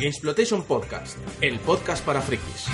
Exploitation Podcast, el podcast para frikis.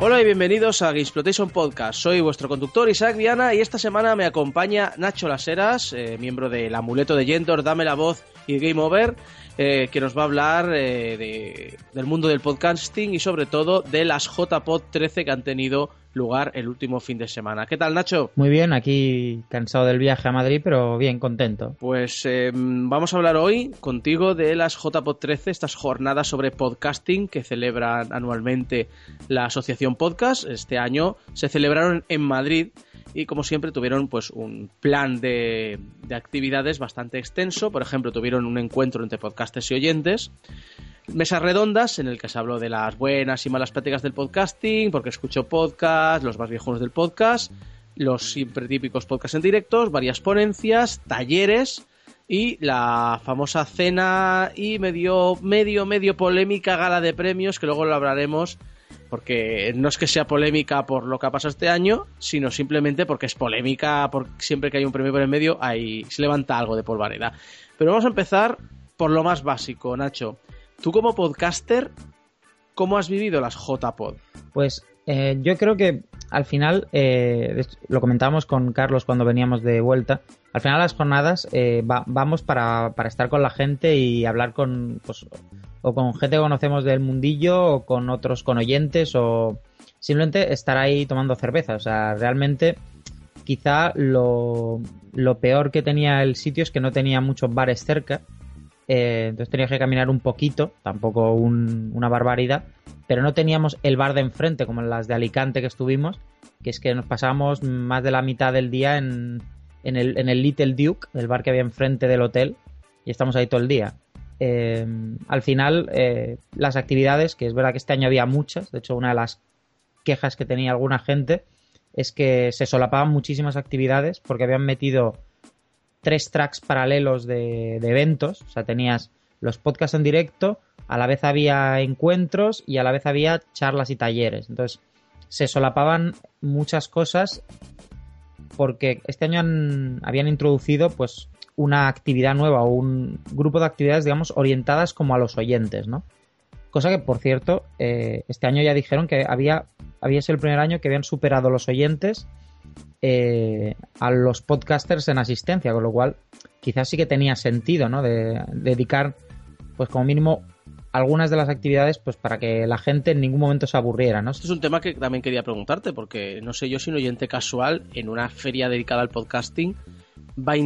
Hola y bienvenidos a Gamesplotation Podcast. Soy vuestro conductor Isaac Viana y esta semana me acompaña Nacho Laseras, eh, miembro del amuleto de Yendor, Dame la Voz y Game Over, eh, que nos va a hablar eh, de- del mundo del podcasting y sobre todo de las JPod 13 que han tenido lugar el último fin de semana. ¿Qué tal, Nacho? Muy bien, aquí cansado del viaje a Madrid, pero bien, contento. Pues eh, vamos a hablar hoy contigo de las JPod 13, estas jornadas sobre podcasting que celebran anualmente la Asociación Podcast. Este año se celebraron en Madrid y como siempre tuvieron pues un plan de, de actividades bastante extenso. Por ejemplo, tuvieron un encuentro entre podcasters y oyentes. Mesas redondas en el que se habló de las buenas y malas prácticas del podcasting, porque escucho podcast, los más viejunos del podcast, los siempre típicos podcasts en directos, varias ponencias, talleres y la famosa cena y medio, medio, medio polémica gala de premios, que luego lo hablaremos, porque no es que sea polémica por lo que ha pasado este año, sino simplemente porque es polémica, porque siempre que hay un premio por el medio, ahí se levanta algo de polvareda. Pero vamos a empezar por lo más básico, Nacho. Tú como podcaster, ¿cómo has vivido las JPod? Pues eh, yo creo que al final, eh, lo comentábamos con Carlos cuando veníamos de vuelta, al final las jornadas eh, va- vamos para, para estar con la gente y hablar con, pues, o con gente que conocemos del mundillo, o con otros, con oyentes, o simplemente estar ahí tomando cerveza. O sea, realmente quizá lo, lo peor que tenía el sitio es que no tenía muchos bares cerca. Eh, entonces tenías que caminar un poquito, tampoco un- una barbaridad, pero no teníamos el bar de enfrente como las de Alicante que estuvimos, que es que nos pasábamos más de la mitad del día en, en el, en el Little Duke, el bar que había enfrente del hotel, y estamos ahí todo el día. Eh, al final, eh, las actividades, que es verdad que este año había muchas, de hecho una de las quejas que tenía alguna gente es que se solapaban muchísimas actividades porque habían metido tres tracks paralelos de, eventos. O sea, tenías los podcasts en directo, a la vez había encuentros y a la vez había charlas y talleres. Entonces, se solapaban muchas cosas porque este año habían introducido pues una actividad nueva o un grupo de actividades, digamos, orientadas como a los oyentes, ¿no? Cosa que, por cierto, eh, este año ya dijeron que había, había sido el primer año que habían superado los oyentes eh, a los podcasters en asistencia, con lo cual quizás sí que tenía sentido, ¿no? De, dedicar, pues como mínimo, algunas de las actividades, pues para que la gente en ningún momento se aburriera, ¿no? Esto es un tema que también quería preguntarte, porque no sé yo si un oyente casual en una feria dedicada al podcasting va a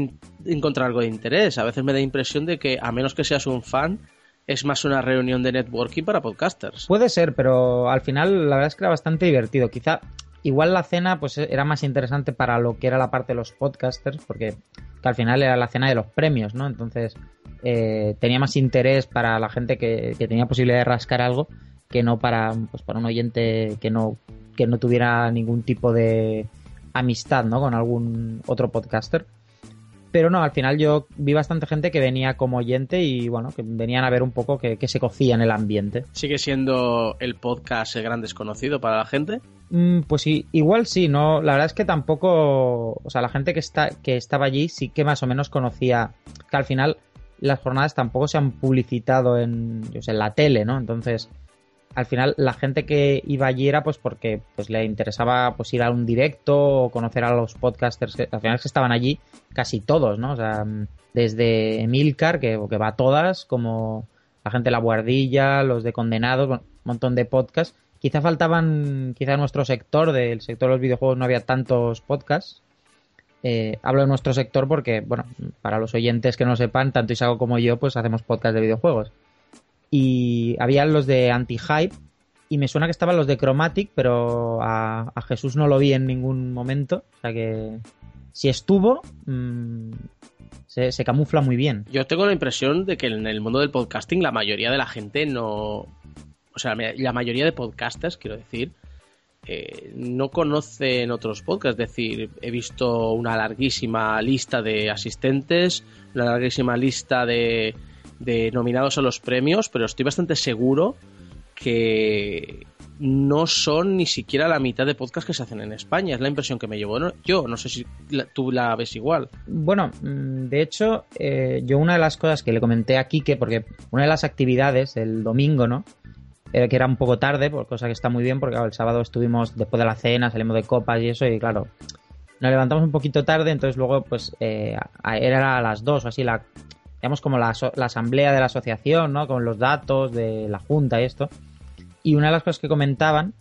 encontrar algo de interés. A veces me da impresión de que, a menos que seas un fan, es más una reunión de networking para podcasters. Puede ser, pero al final la verdad es que era bastante divertido. Quizá igual la cena pues era más interesante para lo que era la parte de los podcasters, porque que al final era la cena de los premios, ¿no? Entonces eh, tenía más interés para la gente que, que tenía posibilidad de rascar algo que no para, pues, para un oyente que no, que no tuviera ningún tipo de amistad, ¿no? Con algún otro podcaster. Pero no, al final yo vi bastante gente que venía como oyente y bueno, que venían a ver un poco qué qué se cocía en el ambiente. ¿Sigue siendo el podcast el gran desconocido para la gente? Mm, pues sí, igual sí, no, la verdad es que tampoco, o sea, la gente que está que estaba allí sí que más o menos conocía que al final las jornadas tampoco se han publicitado en, yo sé, en la tele, ¿no? Entonces, al final la gente que iba allí era pues porque pues le interesaba pues ir a un directo o conocer a los podcasters que al final es que estaban allí casi todos, ¿no? O sea, desde Emilcar que, va a todas, como la gente de la Guardilla, los de Condenados, un montón de podcasts. Quizá faltaban, quizá en nuestro sector, del sector de los videojuegos no había tantos podcasts. Eh, hablo de nuestro sector porque, bueno, para los oyentes que no sepan, tanto Isago como yo, pues hacemos podcast de videojuegos. Y había los de Anti-Hype, y me suena que estaban los de Chromatic, pero a, Jesús no lo vi en ningún momento. O sea que si estuvo, mm, se, se camufla muy bien. Yo tengo la impresión de que en el mundo del podcasting la mayoría de la gente no... O sea, la mayoría de podcasters, quiero decir, eh, no conocen otros podcasts. Es decir, he visto una larguísima lista de asistentes, una larguísima lista de, de nominados a los premios, pero estoy bastante seguro que no son ni siquiera la mitad de podcasts que se hacen en España. Es la impresión que me llevo yo. No sé si tú la ves igual. Bueno, mm, de hecho, eh, yo una de las cosas que le comenté a Kike, porque una de las actividades el domingo, ¿no? Que era un poco tarde, por cosa que está muy bien, porque el sábado estuvimos después de la cena, salimos de copas y eso, y claro, nos levantamos un poquito tarde, entonces luego, pues, eh, era a las dos o así, la, digamos, como la, la asamblea de la asociación, ¿no? Con los datos de la junta y esto. Y una de las cosas que comentaban,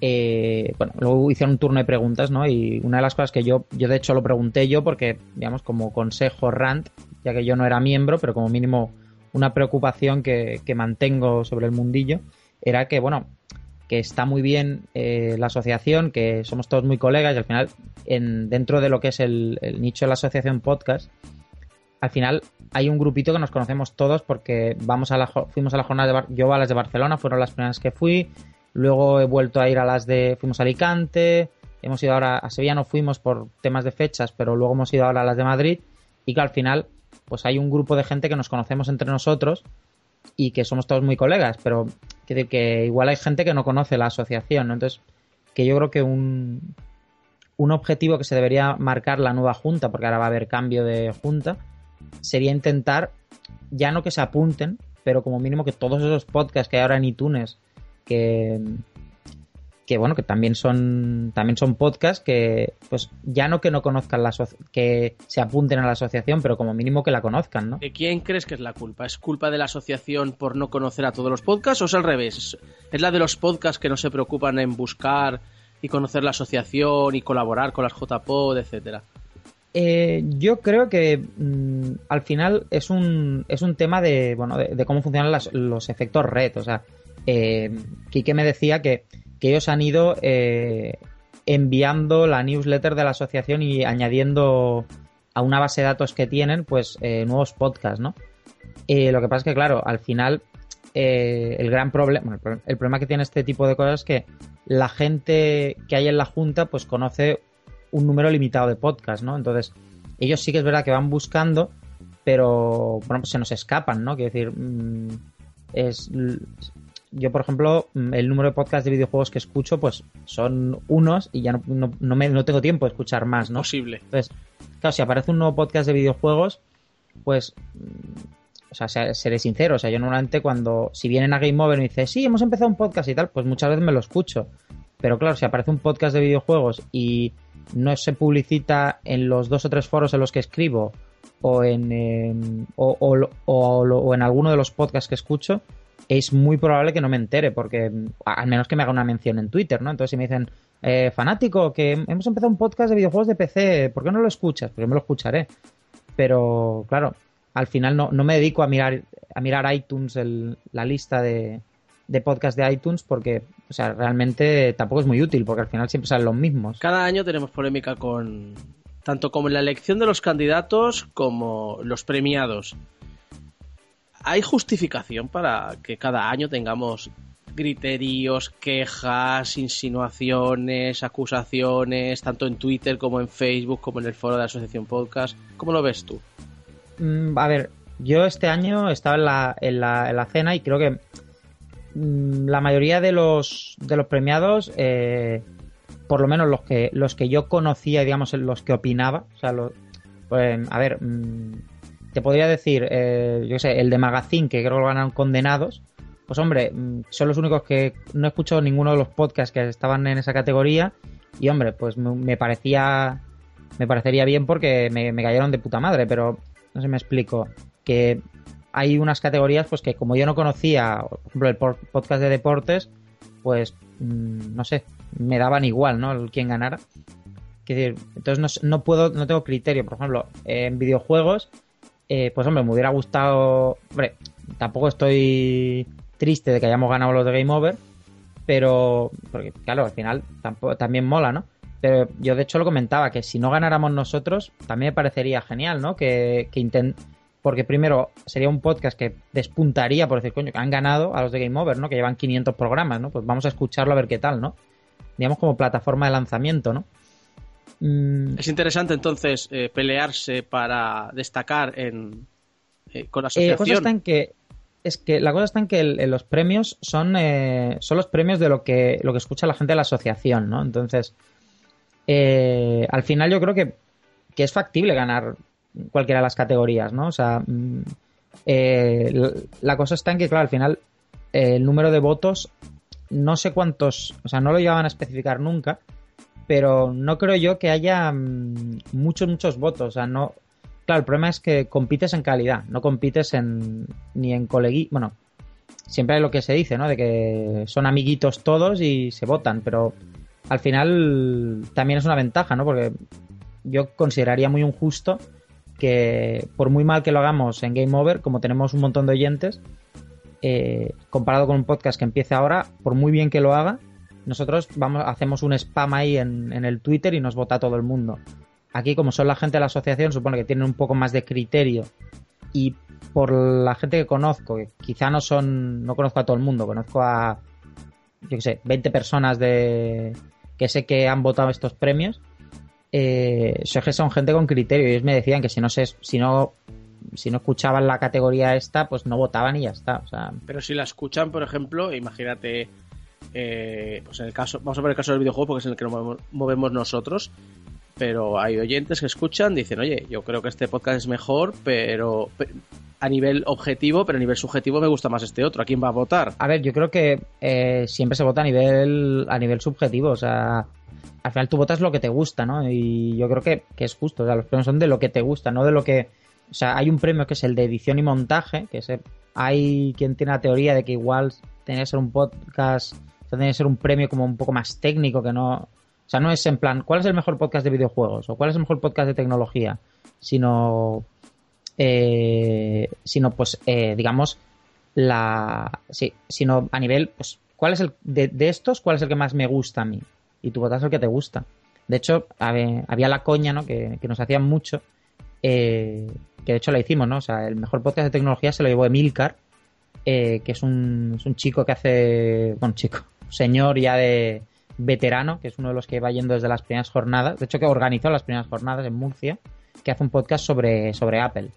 eh, bueno, luego hicieron un turno de preguntas, ¿no? Y una de las cosas que yo, yo de hecho lo pregunté yo porque, digamos, como consejo rant, ya que yo no era miembro, pero como mínimo una preocupación que, mantengo sobre el mundillo, era que, bueno, que está muy bien eh, la asociación, que somos todos muy colegas y al final, en, dentro de lo que es el, el nicho de la asociación podcast, al final hay un grupito que nos conocemos todos porque vamos a la, fuimos a la jornada de yo a las de Barcelona, fueron las primeras que fui, luego he vuelto a ir a las de, fuimos a Alicante, hemos ido ahora a Sevilla, no fuimos por temas de fechas, pero luego hemos ido ahora a las de Madrid. Y que al final pues hay un grupo de gente que nos conocemos entre nosotros y que somos todos muy colegas, pero que, que igual hay gente que no conoce la asociación, entonces que yo creo que un, un objetivo que se debería marcar la nueva junta, porque ahora va a haber cambio de junta, sería intentar, ya no que se apunten, pero como mínimo que todos esos podcasts que hay ahora en iTunes, que, que bueno, que también son, también son podcasts que, pues ya no que no conozcan la que se apunten a la asociación, pero como mínimo que la conozcan, ¿no? ¿De quién crees que es la culpa? ¿Es culpa de la asociación por no conocer a todos los podcasts o es al revés? ¿Es la de los podcasts que no se preocupan en buscar y conocer la asociación y colaborar con las JPod, etcétera? Eh, yo creo que mm, al final es un, es un tema de, bueno, de, cómo funcionan los efectos red. O sea, eh, Quique me decía que, ellos han ido eh, enviando la newsletter de la asociación y añadiendo a una base de datos que tienen, pues eh, nuevos podcasts, ¿no? lo que pasa es que, claro, al final el gran problema, el problema que tiene este tipo de cosas es que la gente que hay en la junta, pues conoce un número limitado de podcasts, ¿no? Entonces, ellos sí que es verdad que van buscando, pero bueno, pues se nos escapan, ¿no? Quiero decir, mm, es yo por ejemplo el número de podcasts de videojuegos que escucho pues son unos y ya no, no, me, no tengo tiempo de escuchar más no posible entonces claro si aparece un nuevo podcast de videojuegos pues mm, o sea seré sincero o sea yo normalmente cuando si vienen a Game Over y me dicen sí hemos empezado un podcast y tal pues muchas veces me lo escucho pero claro si aparece un podcast de videojuegos y no se publicita en los dos o tres foros en los que escribo o en, o, o, en alguno de los podcasts que escucho, es muy probable que no me entere, porque al menos que me haga una mención en Twitter, ¿no? Entonces si me dicen, eh, fanático, que hemos empezado un podcast de videojuegos de PC, ¿por qué no lo escuchas? Pues yo me lo escucharé. Pero claro, al final no, no me dedico a mirar, a mirar iTunes, la lista de, de podcast de iTunes porque, o sea, realmente tampoco es muy útil porque al final siempre salen los mismos. Cada año tenemos polémica con tanto como en la elección de los candidatos como los premiados. ¿Hay justificación para que cada año tengamos criterios, quejas, insinuaciones, acusaciones, tanto en Twitter como en Facebook, como en el foro de la Asociación Podcast? ¿Cómo lo ves tú? Mm, a ver, yo este año estaba en la, en la, en la cena y creo que la mayoría de los, de los premiados, eh, por lo menos los que, los que yo conocía, digamos, los que opinaba, o sea, pues, a ver, mm, te podría decir, eh, yo sé, el de Magazine, que creo que lo ganaron condenados, pues hombre, mm, son los únicos que no he escuchado ninguno de los podcasts que estaban en esa categoría y hombre, pues me, parecía me parecería bien porque me, me cayeron de puta madre, pero no sé, me explico que hay unas categorías pues que como yo no conocía, por ejemplo, el podcast de deportes, pues mm, no sé, me daban igual, ¿no? Quien ganara. entonces no, puedo, no tengo criterio. Por ejemplo, en videojuegos, eh, pues hombre, me hubiera gustado. Hombre, tampoco estoy triste de que hayamos ganado los de Game Over, pero. Porque, claro, al final tampoco, también mola, ¿no? Pero yo de hecho lo comentaba, que si no ganáramos nosotros, también me parecería genial, ¿no? Que, que porque primero sería un podcast que despuntaría por decir, coño, que han ganado a los de Game Over, ¿no? Que llevan 500 programas, ¿no? Pues vamos a escucharlo a ver qué tal, ¿no? Digamos como plataforma de lanzamiento, ¿no? Mm. Es interesante entonces eh, pelearse para destacar en, eh, con la asociación. Eh, cosa está en que es que la cosa está en que los premios son, eh, son los premios de lo que, lo que escucha la gente de la asociación, ¿no? Entonces, eh, al final yo creo que, es factible ganar cualquiera de las categorías, ¿no? O sea, mm, eh, la, cosa está en que, claro, al final el número de votos, no sé cuántos, o sea, no lo llevaban a especificar nunca, pero no creo yo que haya mm, muchos, muchos votos, o sea, no, Claro, el problema es que compites en calidad, no compites en ni en colegui... Bueno, siempre hay lo que se dice, ¿no? De que son amiguitos todos y se votan, pero al final también es una ventaja, ¿no? Porque yo consideraría muy injusto que por muy mal que lo hagamos en Game Over, como tenemos un montón de oyentes, eh, comparado con un podcast que empiece ahora, por muy bien que lo haga, nosotros vamos, hacemos un spam ahí en, en el Twitter y nos vota todo el mundo. Aquí, como son la gente de la asociación, supone que tienen un poco más de criterio. Y por la gente que conozco, quizá no son, no conozco a todo el mundo, conozco a, yo qué sé, 20 personas de que sé que han votado estos premios. Eh, son gente con criterio. Ellos me decían que si no se, si no si no escuchaban la categoría esta, pues no votaban y ya está. Pero si la escuchan, por ejemplo, imagínate, eh, pues en el caso, vamos a ver el caso del videojuego porque es en el que nos movemos nosotros pero hay oyentes que escuchan, dicen, oye, yo creo que este podcast es mejor, pero a nivel objetivo, pero a nivel subjetivo me gusta más este otro. ¿A quién va a votar? A ver, yo creo que eh, siempre se vota a nivel, a nivel subjetivo, o sea, al final tú votas lo que te gusta, ¿no? Y yo creo que, es justo, o sea, los premios son de lo que te gusta, no de lo que... O sea, hay un premio que es el de edición y montaje, que se, hay quien tiene la teoría de que igual tiene que ser un podcast, o sea, tiene que ser un premio como un poco más técnico, que no o sea, no es en plan, ¿cuál es el mejor podcast de videojuegos? ¿O cuál es el mejor podcast de tecnología? Sino, eh, sino pues, eh, digamos, la... Sí, sino a nivel, pues, ¿cuál es el, de, estos, cuál es el que más me gusta a mí? Y tú votas el que te gusta. De hecho, había, la coña, ¿no? Que, nos hacían mucho, eh, que de hecho la hicimos, ¿no? O sea, el mejor podcast de tecnología se lo llevó Emilcar, que es un, es un chico que hace, bueno, chico, señor ya de veterano, que es uno de los que va yendo desde las primeras jornadas, de hecho que organizó las primeras jornadas en Murcia, que hace un podcast sobre, sobre Apple.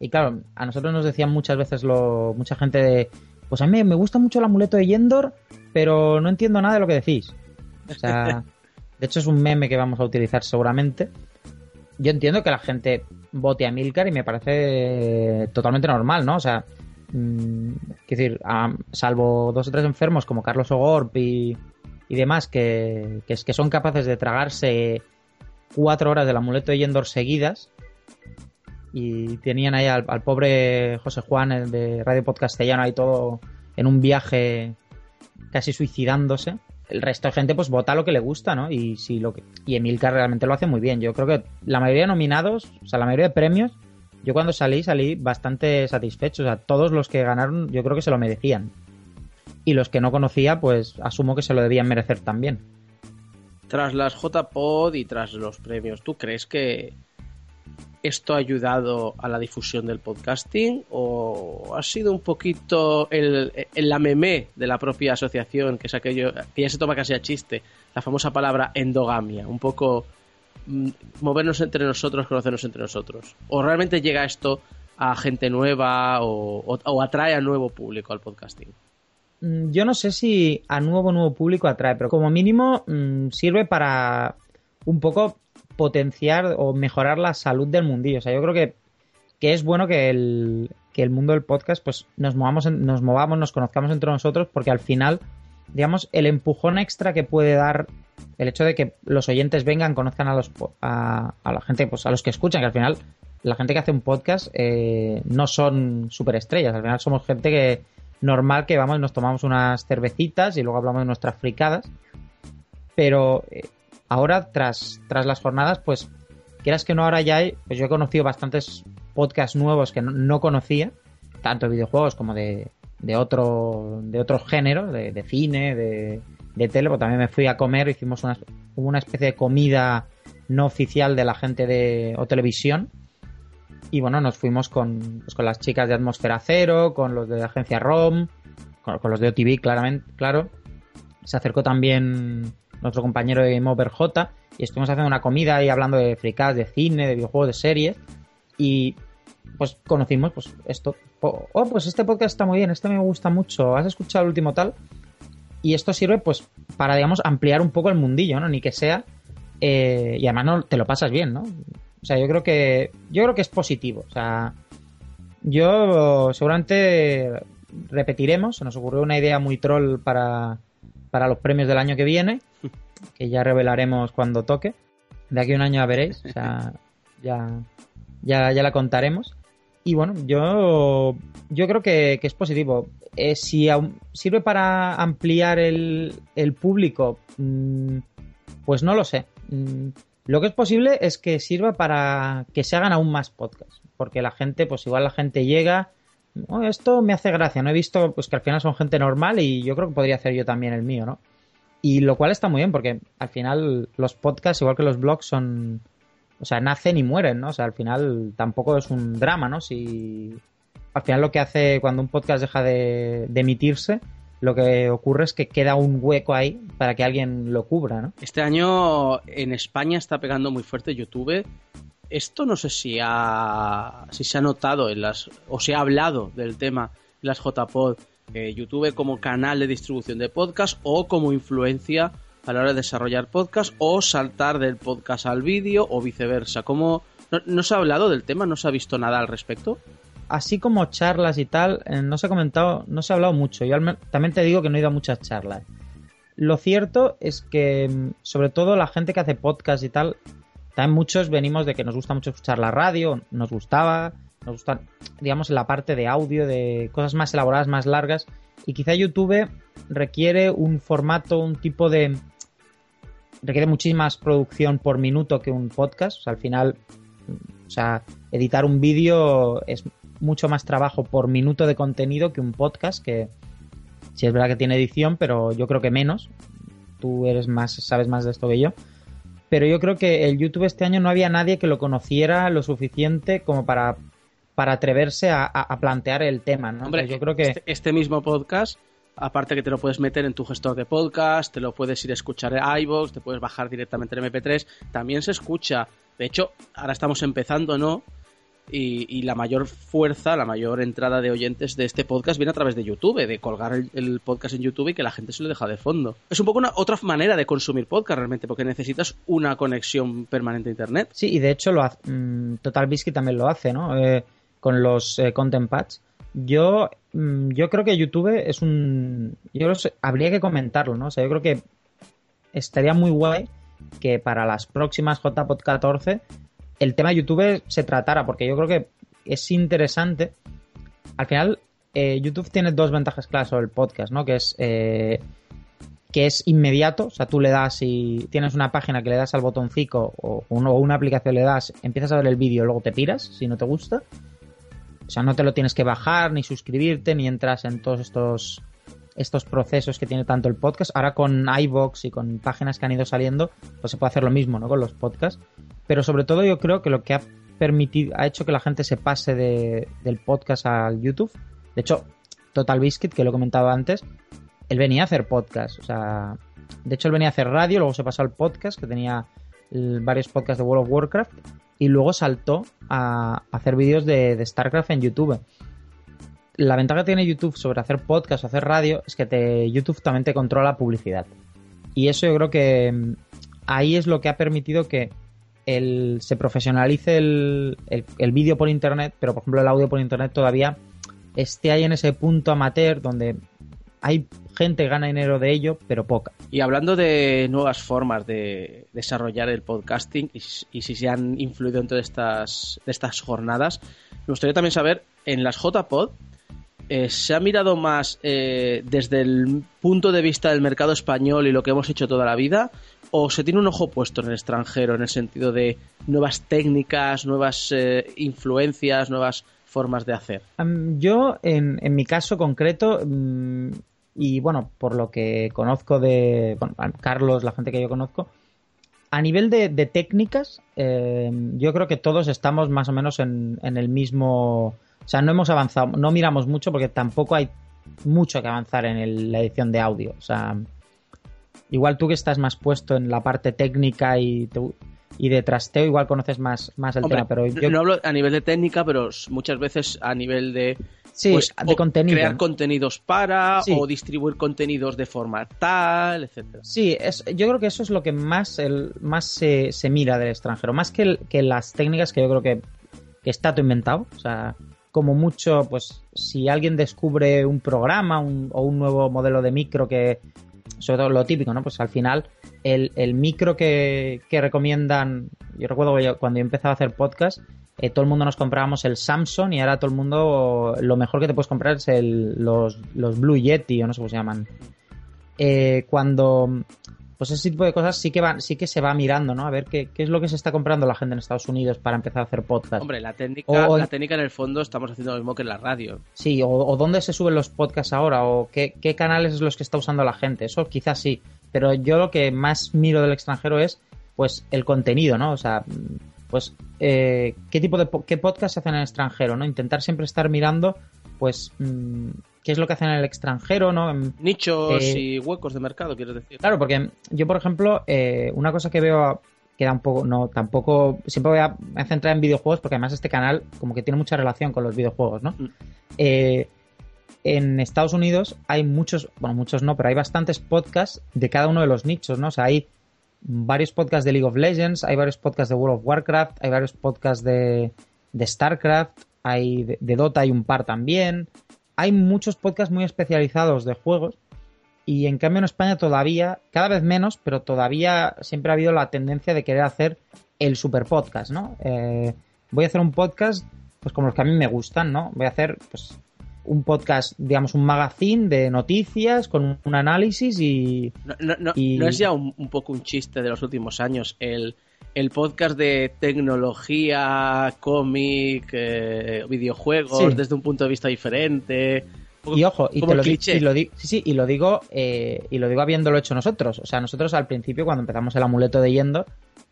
Y claro, a nosotros nos decían muchas veces lo, mucha gente de, pues a mí me gusta mucho el amuleto de Yendor, pero no entiendo nada de lo que decís. O sea, de hecho es un meme que vamos a utilizar seguramente. Yo entiendo que la gente vote a Milcar y me parece totalmente normal, ¿no? O sea, mm, decir, salvo dos o tres enfermos como Carlos Ogorp y, y demás que, que, que son capaces de tragarse cuatro horas del amuleto de Yendor seguidas. Y tenían ahí al, pobre José Juan el de Radio Podcastellano ahí todo en un viaje casi suicidándose. El resto de gente pues vota lo que le gusta no y si lo que y Emilcar realmente lo hace muy bien. Yo creo que la mayoría de nominados o sea la mayoría de premios yo cuando salí salí bastante satisfecho. O sea todos los que ganaron yo creo que se lo merecían y los que no conocía, pues asumo que se lo debían merecer también. Tras las JPod y tras los premios, ¿tú crees que esto ha ayudado a la difusión del podcasting o ha sido un poquito el, meme de la propia asociación, que es aquello que ya se toma casi a chiste, la famosa palabra endogamia, un poco mm, movernos entre nosotros, conocernos entre nosotros? ¿O realmente llega esto a gente nueva o atrae a nuevo público al podcasting? Mm, yo no sé si a nuevo nuevo público atrae, pero como mínimo mm, sirve para un poco potenciar o mejorar la salud del mundillo. O sea, yo creo que, que es bueno que el, que el mundo del podcast pues nos movamos, nos movamos, nos conozcamos entre nosotros, porque al final, digamos, el empujón extra que puede dar el hecho de que los oyentes vengan, conozcan a los a, la gente, pues a los que escuchan, que al final la gente que hace un podcast eh, no son superestrellas, al final somos gente que normal que vamos, nos tomamos unas cervecitas y luego hablamos de nuestras fricadas. Pero eh, ahora, tras, tras las jornadas, pues quieras que no, ahora ya hay, pues yo he conocido bastantes podcasts nuevos que no, conocía, tanto de videojuegos como de, de otro de otros géneros, de, cine, de, de tele, pues también me fui a comer, hicimos una, una especie de comida no oficial de la gente de o televisión y bueno, nos fuimos con, pues, con las chicas de Atmósfera Cero, con los de agencia ROM, con, los de OTV, claramente, claro. Se acercó también nuestro compañero de Game Over y estuvimos haciendo una comida y hablando de fricadas, de cine, de videojuegos, de series. Y pues conocimos pues esto. Oh, pues este podcast está muy bien, este me gusta mucho, ¿has escuchado el último tal? Y esto sirve pues para, digamos, ampliar un poco el mundillo, ¿no? Ni que sea... Eh, y además no te lo pasas bien, ¿no? O sea, yo creo que yo creo que es positivo. O sea, yo seguramente repetiremos. Se nos ocurrió una idea muy troll para, para los premios del año que viene, que ya revelaremos cuando toque. De aquí a un año la veréis. O sea, ya, ya, ya la contaremos. Y bueno, yo, yo creo que, es positivo. Eh, si sirve para ampliar el, el público, mm, pues no lo sé. Mm, lo que es posible es que sirva para que se hagan aún más podcasts. Porque la gente, pues igual la gente llega. Oh, esto me hace gracia. No he visto pues que al final son gente normal y yo creo que podría hacer yo también el mío, ¿no? Y lo cual está muy bien porque al final los podcasts, igual que los blogs, son o sea, nacen y mueren, ¿no? O sea, al final tampoco es un drama, ¿no? Si al final lo que hace cuando un podcast deja de, emitirse, lo que ocurre es que queda un hueco ahí para que alguien lo cubra, ¿no? Este año en España está pegando muy fuerte YouTube. Esto no sé si ha, si se ha notado en las, o se ha hablado del tema en las JPod, YouTube como canal de distribución de podcast o como influencia a la hora de desarrollar podcast o saltar del podcast al vídeo o viceversa. ¿Cómo, no, se ha hablado del tema? ¿No se ha visto nada al respecto? Así como charlas y tal, eh, no se ha comentado, no se ha hablado mucho. Yo también te digo que no he ido a muchas charlas. Lo cierto es que, mm, sobre todo la gente que hace podcast y tal, también muchos venimos de que nos gusta mucho escuchar la radio, nos gustaba, nos gusta, digamos, la parte de audio, de cosas más elaboradas, más largas. Y quizá YouTube requiere un formato, un tipo de, requiere muchísima producción por minuto que un podcast. O sea, al final, o sea, editar un vídeo es mucho más trabajo por minuto de contenido que un podcast, que sí es verdad que tiene edición, pero yo creo que menos. Tú eres más, sabes más de esto que yo. Pero yo creo que el YouTube este año no había nadie que lo conociera lo suficiente como para, para atreverse a, plantear el tema, ¿no? Hombre, yo creo que este, este mismo podcast Aparte que te lo puedes meter en tu gestor de podcast, te lo puedes ir a escuchar en iVoox, te puedes bajar directamente en MP3. También se escucha. De hecho, ahora estamos empezando, ¿no? Y, la mayor fuerza, la mayor entrada de oyentes de este podcast viene a través de YouTube, de colgar el, podcast en YouTube y que la gente se lo deja de fondo. Es un poco una otra manera de consumir podcast realmente, porque necesitas una conexión permanente a Internet. Sí, y de hecho lo hace, mm, Total Biscuit también lo hace, ¿no? Eh, con los eh, Content Pads. Yo, mm, yo creo que YouTube es un. Yo habría que comentarlo, ¿no? O sea, yo creo que estaría muy guay que para las próximas JPod 14 el tema de YouTube se tratara, porque yo creo que es interesante. Al final, eh, YouTube tiene dos ventajas claras sobre el podcast, ¿no? Que es. Eh, que es inmediato, o sea, tú le das y tienes una página que le das al botoncito o, o una aplicación le das, empiezas a ver el vídeo, luego te piras si no te gusta. O sea, no te lo tienes que bajar, ni suscribirte, ni entras en todos estos, estos procesos que tiene tanto el podcast. Ahora con iBox y con páginas que han ido saliendo, pues se puede hacer lo mismo, ¿no? Con los podcasts. Pero sobre todo yo creo que lo que ha permitido, ha hecho que la gente se pase del podcast al YouTube. De hecho, Total Biscuit, que lo he comentado antes, él venía a hacer podcast. O sea, de hecho él venía a hacer radio, luego se pasó al podcast, que tenía varios podcasts de World of Warcraft y luego saltó a hacer vídeos de, StarCraft en YouTube. La ventaja que tiene YouTube sobre hacer podcast o hacer radio es que YouTube también te controla publicidad. Y eso yo creo que mm, ahí es lo que ha permitido que el, se profesionalice el, el vídeo por internet, pero por ejemplo el audio por internet todavía esté ahí en ese punto amateur donde hay gente que gana dinero de ello, pero poca. Y hablando de nuevas formas de desarrollar el podcasting y, si se han influido en todas estas, estas jornadas, me gustaría también saber, en las JPod, eh, ¿se ha mirado más eh, desde el punto de vista del mercado español y lo que hemos hecho toda la vida? ¿O se tiene un ojo puesto en el extranjero en el sentido de nuevas técnicas, nuevas eh, influencias, nuevas formas de hacer? yo, en, en, mi caso concreto, mm, y bueno, por lo que conozco de bueno, Carlos, la gente que yo conozco, a nivel de, técnicas, eh, yo creo que todos estamos más o menos en, el mismo. O sea, no hemos avanzado, no miramos mucho porque tampoco hay mucho que avanzar en la edición de audio. O sea, igual tú que estás más puesto en la parte técnica y y de trasteo igual conoces más, más el tema. Pero yo... No hablo a nivel de técnica, pero muchas veces a nivel de Sí, pues, de contenido. Crear contenidos para o distribuir contenidos de forma tal, etcétera. Sí, es, yo creo que eso es lo que más, el, más se, se mira del extranjero. Más que, que las técnicas que yo creo que, que está todo inventado. O sea, como mucho, pues si alguien descubre un programa o un nuevo modelo de micro que, sobre todo lo típico, ¿no? Pues al final el, micro que, que, recomiendan, yo recuerdo cuando yo empezaba a hacer podcast, eh, todo el mundo nos comprábamos el Samsung y ahora todo el mundo lo mejor que te puedes comprar es el, los, los Blue Yeti o no sé cómo se llaman. Eh, cuando pues ese tipo de cosas sí que sí que se va mirando, ¿no? A ver qué, qué, es lo que se está comprando la gente en Estados Unidos para empezar a hacer podcast. Hombre, la técnica, la técnica en el fondo estamos haciendo lo mismo que en la radio. Sí, o, dónde se suben los podcasts ahora, o qué, qué canales es los que está usando la gente. Eso quizás sí. Pero yo lo que más miro del extranjero es pues el contenido, ¿no? O sea, pues eh, qué tipo de qué podcast se hacen en el extranjero, ¿no? Intentar siempre estar mirando, pues, mm, qué es lo que hacen en el extranjero, ¿no? Nichos eh, y huecos de mercado, quieres decir. Claro, porque yo, por ejemplo, eh, una cosa que veo que da un poco, no, tampoco, siempre voy a, centrar en videojuegos porque además este canal como que tiene mucha relación con los videojuegos, ¿no? Mm. en Estados Unidos hay muchos, bueno, muchos no, pero hay bastantes podcasts de cada uno de los nichos, ¿no? O sea, hay varios podcasts de League of Legends, hay varios podcasts de World of Warcraft, hay varios podcasts de, de StarCraft, hay de, Dota hay un par también. Hay muchos podcasts muy especializados de juegos y en cambio en España todavía, cada vez menos, pero todavía siempre ha habido la tendencia de querer hacer el super podcast, ¿no? Eh, voy a hacer un podcast pues como los que a mí me gustan, ¿no? Voy a hacer pues un podcast, digamos, un magazine de noticias con un análisis y... No, es ya un, poco un chiste de los últimos años el, el podcast de tecnología, cómic, eh, videojuegos desde un punto de vista diferente. Y ojo, y, lo, sí, sí, y lo digo eh, y lo digo habiéndolo hecho nosotros. O sea, nosotros al principio cuando empezamos el amuleto de Yendor,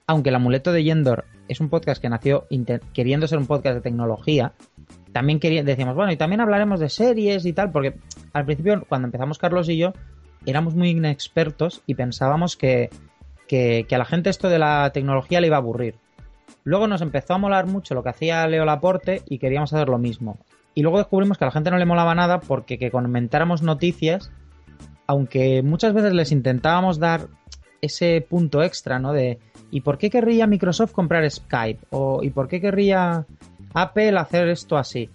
aunque el amuleto de Yendor es un podcast que nació queriendo ser un podcast de tecnología, también decíamos, bueno, y también hablaremos de series y tal, porque al principio, cuando empezamos Carlos y yo, éramos muy inexpertos y pensábamos que, que, a la gente esto de la tecnología le iba a aburrir. Luego nos empezó a molar mucho lo que hacía Leo Laporte y queríamos hacer lo mismo. Y luego descubrimos que a la gente no le molaba nada porque que comentáramos noticias, aunque muchas veces les intentábamos dar ese punto extra, ¿no? De ¿y por qué querría Microsoft comprar Skype? O ¿y por qué querría Apple hacer esto así.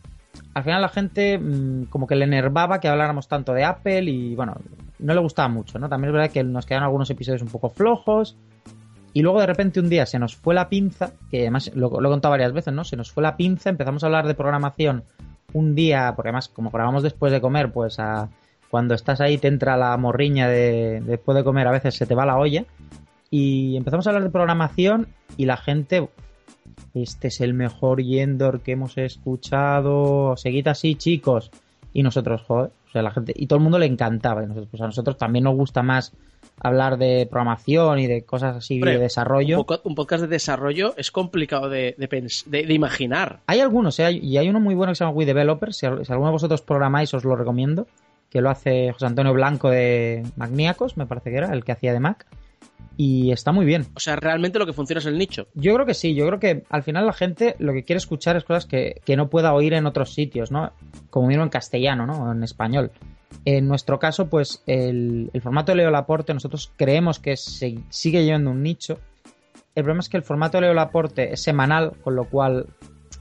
Al final la gente mm, como que le enervaba que habláramos tanto de Apple y bueno, no le gustaba mucho, ¿no? También es verdad que nos quedan algunos episodios un poco flojos. Y luego de repente un día se nos fue la pinza, que además lo, lo he contado varias veces, ¿no? Se nos fue la pinza, empezamos a hablar de programación un día, porque además como grabamos después de comer, pues a, cuando estás ahí te entra la morriña de después de comer, a veces se te va la olla. Y empezamos a hablar de programación y la gente este es el mejor Yendor que hemos escuchado, seguid así chicos. Y nosotros, joder, o sea, la gente, y todo el mundo le encantaba. Y nosotros, pues a nosotros también nos gusta más hablar de programación y de cosas así de desarrollo. Un, podcast de desarrollo es complicado de, de, imaginar. Hay algunos, ¿eh? y hay uno muy bueno que se llama We Developer. Si, alguno de vosotros programáis, os lo recomiendo. Que lo hace José Antonio Blanco de Magníacos, me parece que era, el que hacía de Mac y está muy bien. O sea, realmente lo que funciona es el nicho. Yo creo que sí, yo creo que al final la gente lo que quiere escuchar es cosas que, no pueda oír en otros sitios, ¿no? Como mismo en castellano, ¿no? O en español. En nuestro caso, pues el, formato de Leo Laporte nosotros creemos que se, sigue llevando un nicho. El problema es que el formato de Leo Laporte es semanal, con lo cual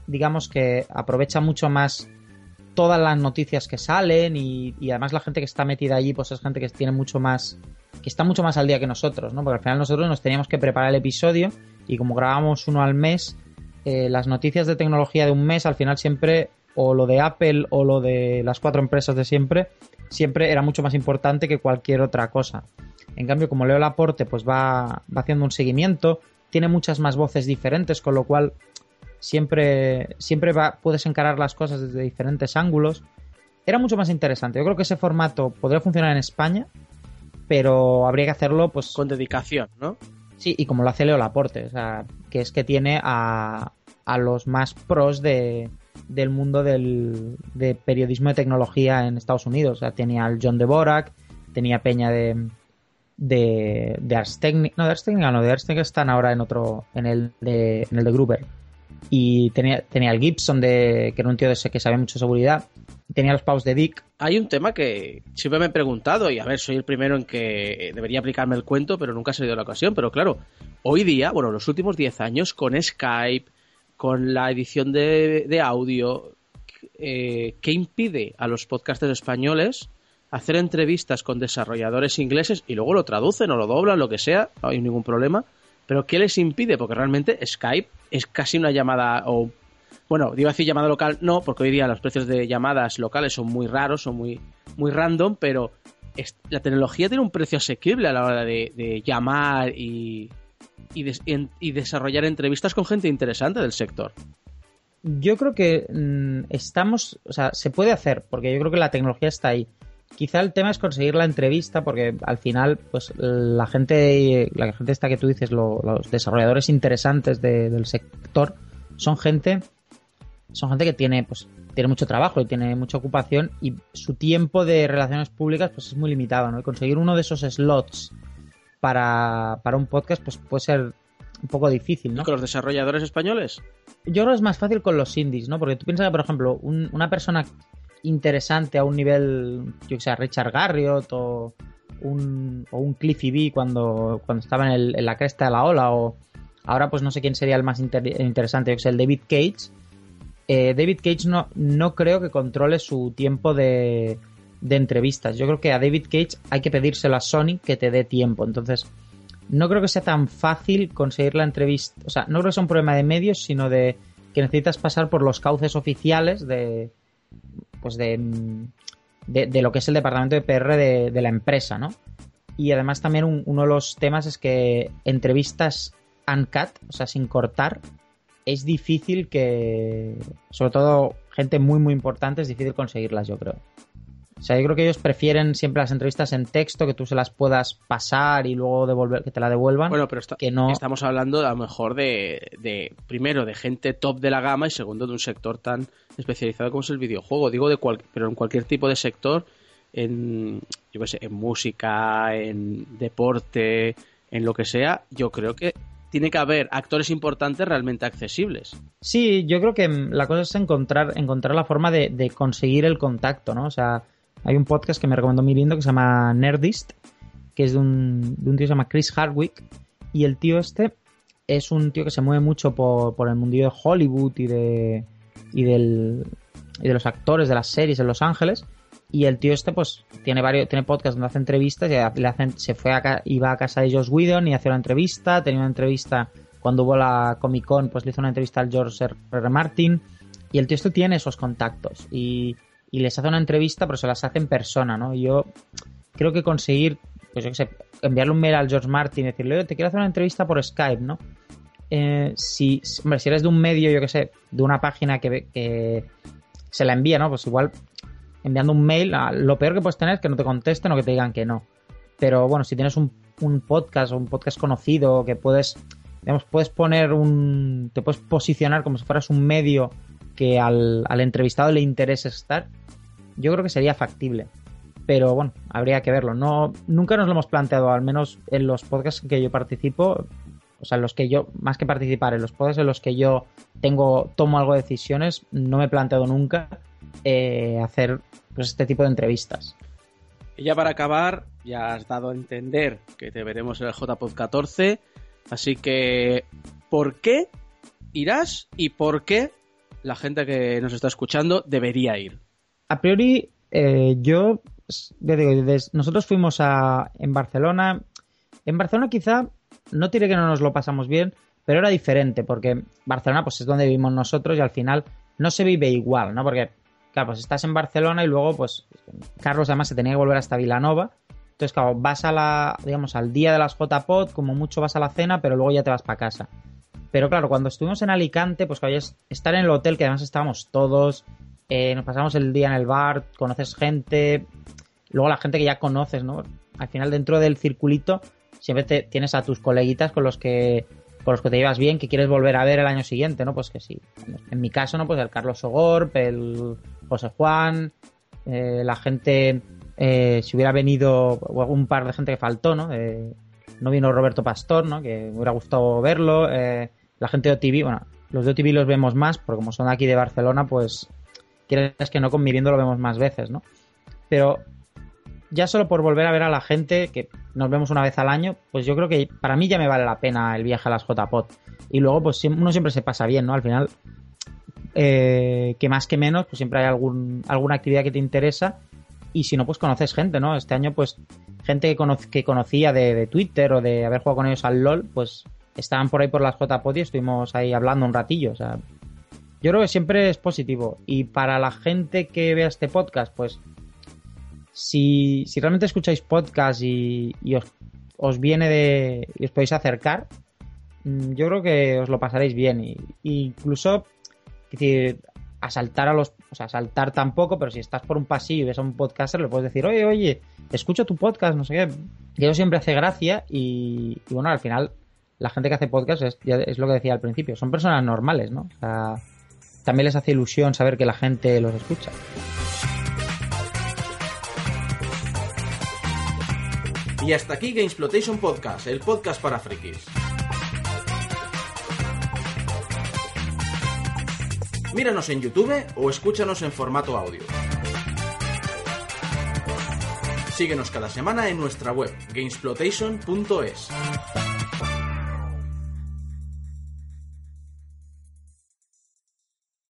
digamos que aprovecha mucho más todas las noticias que salen y, y además la gente que está metida allí pues es gente que tiene mucho más que está mucho más al día que nosotros, ¿no? Porque al final nosotros nos teníamos que preparar el episodio y como grabamos uno al mes, eh, las noticias de tecnología de un mes al final siempre, o lo de Apple o lo de las cuatro empresas de siempre, siempre era mucho más importante que cualquier otra cosa. En cambio, como Leo Laporte, pues va, haciendo un seguimiento, tiene muchas más voces diferentes, con lo cual siempre, siempre va, puedes encarar las cosas desde diferentes ángulos. Era mucho más interesante. Yo creo que ese formato podría funcionar en España, pero habría que hacerlo pues con dedicación, ¿no? Sí, y como lo hace Leo Laporte, o sea, que es que tiene a, a los más pros de, del mundo del de periodismo de tecnología en Estados Unidos. O sea, tenía al John Dvorak, tenía Peña de, de, de Ars Technica, no de Ars Technica, no, de Ars Technica están ahora en otro, en el de, en el de Gruber. Y tenía, tenía el Gibson, de, que era un tío de ese que sabía mucho de seguridad. Tenía los pavos de Dick. Hay un tema que siempre me he preguntado, y a ver, soy el primero en que debería aplicarme el cuento, pero nunca ha salido la ocasión. Pero claro, hoy día, bueno, los últimos 10 años, con Skype, con la edición de, de audio, eh, ¿qué impide a los podcasters españoles hacer entrevistas con desarrolladores ingleses y luego lo traducen o lo doblan, lo que sea, no hay ningún problema? Pero ¿qué les impide? Porque realmente Skype es casi una llamada o bueno, iba a decir llamada local, no, porque hoy día los precios de llamadas locales son muy raros, son muy, muy random, pero la tecnología tiene un precio asequible a la hora de, llamar y, y, desarrollar entrevistas con gente interesante del sector. Yo creo que mm, estamos, o sea, se puede hacer, porque yo creo que la tecnología está ahí. Quizá el tema es conseguir la entrevista, porque al final, pues la gente, la gente esta que tú dices, los desarrolladores interesantes del sector, son gente son gente que tiene, pues, tiene mucho trabajo y tiene mucha ocupación y su tiempo de relaciones públicas pues es muy limitado, ¿no? Y conseguir uno de esos slots para, para un podcast pues puede ser un poco difícil, ¿no? ¿Con los desarrolladores españoles? Yo creo que es más fácil con los indies, ¿no? Porque tú piensas que, por ejemplo, una persona interesante a un nivel, yo que sé, Richard Garriott o un, o un Cliffy B cuando, cuando estaba en, en, la cresta de la ola o ahora pues no sé quién sería el más interesante, yo que sé, el David Cage eh, David Cage no, no creo que controle su tiempo de, entrevistas. Yo creo que a David Cage hay que pedírselo a Sony que te dé tiempo. Entonces, no creo que sea tan fácil conseguir la entrevista. O sea, no creo que sea un problema de medios, sino de que necesitas pasar por los cauces oficiales de. Pues de. de, lo que es el departamento de PR de, la empresa, ¿no? Y además también uno de los temas es que entrevistas uncut, o sea, sin cortar, es difícil que, sobre todo gente muy muy importante, es difícil conseguirlas, yo creo. O sea, yo creo que ellos prefieren siempre las entrevistas en texto, que tú se las puedas pasar y luego devolver, que te la devuelvan. Bueno, pero que no... estamos hablando a lo mejor de, primero, de gente top de la gama y segundo, de un sector tan especializado como es el videojuego. Digo, de cual, pero en cualquier tipo de sector, en, yo sé, en música, en deporte, en lo que sea, yo creo que tiene que haber actores importantes realmente accesibles. Sí, yo creo que la cosa es encontrar, encontrar la forma de, conseguir el contacto, ¿no? O sea, hay un podcast que me recomendó muy lindo que se llama Nerdist, que es de un, de un tío que se llama Chris Hardwick, y el tío este es un tío que se mueve mucho por, por el mundillo de Hollywood y de, y, del, y de los actores de las series en Los Ángeles, y el tío este, pues, tiene varios, tiene podcast donde hace entrevistas, y le hacen, se fue a, iba a casa de Josh Whedon y hace una entrevista, tenía una entrevista cuando hubo la Comic Con, pues le hizo una entrevista al George. Martin, y el tío este tiene esos contactos, y, y les hace una entrevista, pero se las hace en persona, ¿no? Y yo creo que conseguir, pues yo qué sé, enviarle un mail al George Martin y decirle, oye, te quiero hacer una entrevista por Skype, ¿no? Eh, si, hombre, si eres de un medio, yo qué sé, de una página que se la envía, ¿no? Pues igual enviando un mail, lo peor que puedes tener es que no te contesten o que te digan que no. Pero bueno, si tienes un, podcast o un podcast conocido que puedes, digamos, puedes poner un, te puedes posicionar como si fueras un medio que al, entrevistado le interese estar, yo creo que sería factible. Pero bueno, habría que verlo. No, nunca nos lo hemos planteado, al menos en los podcasts que yo participo, o sea, en los que yo, más que participar, en los podcasts en los que yo tengo, tomo algo de decisiones, no me he planteado nunca eh, hacer pues, este tipo de entrevistas. Y ya para acabar, ya has dado a entender que te veremos en el JPod 14, así que ¿por qué irás y por qué la gente que nos está escuchando debería ir? A priori, eh, yo, digo, nosotros fuimos a, en Barcelona. En Barcelona quizá, no diré que no nos lo pasamos bien, pero era diferente, porque Barcelona pues es donde vivimos nosotros y al final no se vive igual, ¿no? Porque Claro, pues estás en Barcelona y luego, pues, Carlos además se tenía que volver hasta Vilanova. Entonces, claro, vas a la, digamos, al día de las JPod, como mucho vas a la cena, pero luego ya te vas para casa. Pero claro, cuando estuvimos en Alicante, pues claro, estar en el hotel, que además estábamos todos, eh, nos pasamos el día en el bar, conoces gente, luego la gente que ya conoces, ¿no? Al final, dentro del circulito, siempre tienes a tus coleguitas con los que con los que te llevas bien, que quieres volver a ver el año siguiente, ¿no? Pues que sí. En mi caso, ¿no? Pues el Carlos Sogor, el José Juan, eh, la gente, eh, si hubiera venido algún par de gente que faltó, ¿no? Eh, no vino Roberto Pastor, ¿no? Que me hubiera gustado verlo. Eh, la gente de OTV, bueno, los de OTV los vemos más, porque como son aquí de Barcelona, pues quieres que no conviviendo lo vemos más veces, ¿no? Pero ya solo por volver a ver a la gente, que nos vemos una vez al año, pues yo creo que para mí ya me vale la pena el viaje a las JPOT. Y luego, pues uno siempre se pasa bien, ¿no? Al final, eh, que más que menos, pues siempre hay algún, alguna actividad que te interesa. Y si no, pues conoces gente, ¿no? Este año, pues, gente que, que conocía de, de, Twitter o de haber jugado con ellos al LOL, pues estaban por ahí por las JPOT y estuvimos ahí hablando un ratillo. O sea, yo creo que siempre es positivo. Y para la gente que vea este podcast, pues si, realmente escucháis podcast y, os, os, viene de. y os podéis acercar, mm, yo creo que os lo pasaréis bien. Y, incluso, es decir, asaltar a los. O sea, asaltar tampoco, pero si estás por un pasillo y ves a un podcaster, le puedes decir, oye, oye, escucho tu podcast, no sé qué. Que eso siempre hace gracia y, y bueno, al final, la gente que hace podcast es, es lo que decía al principio, son personas normales, ¿no? O sea, también les hace ilusión saber que la gente los escucha. Y hasta aquí Gamesplotation Podcast, el podcast para frikis. Míranos en YouTube o escúchanos en formato audio. Síguenos cada semana en nuestra web, gamesplotation.es.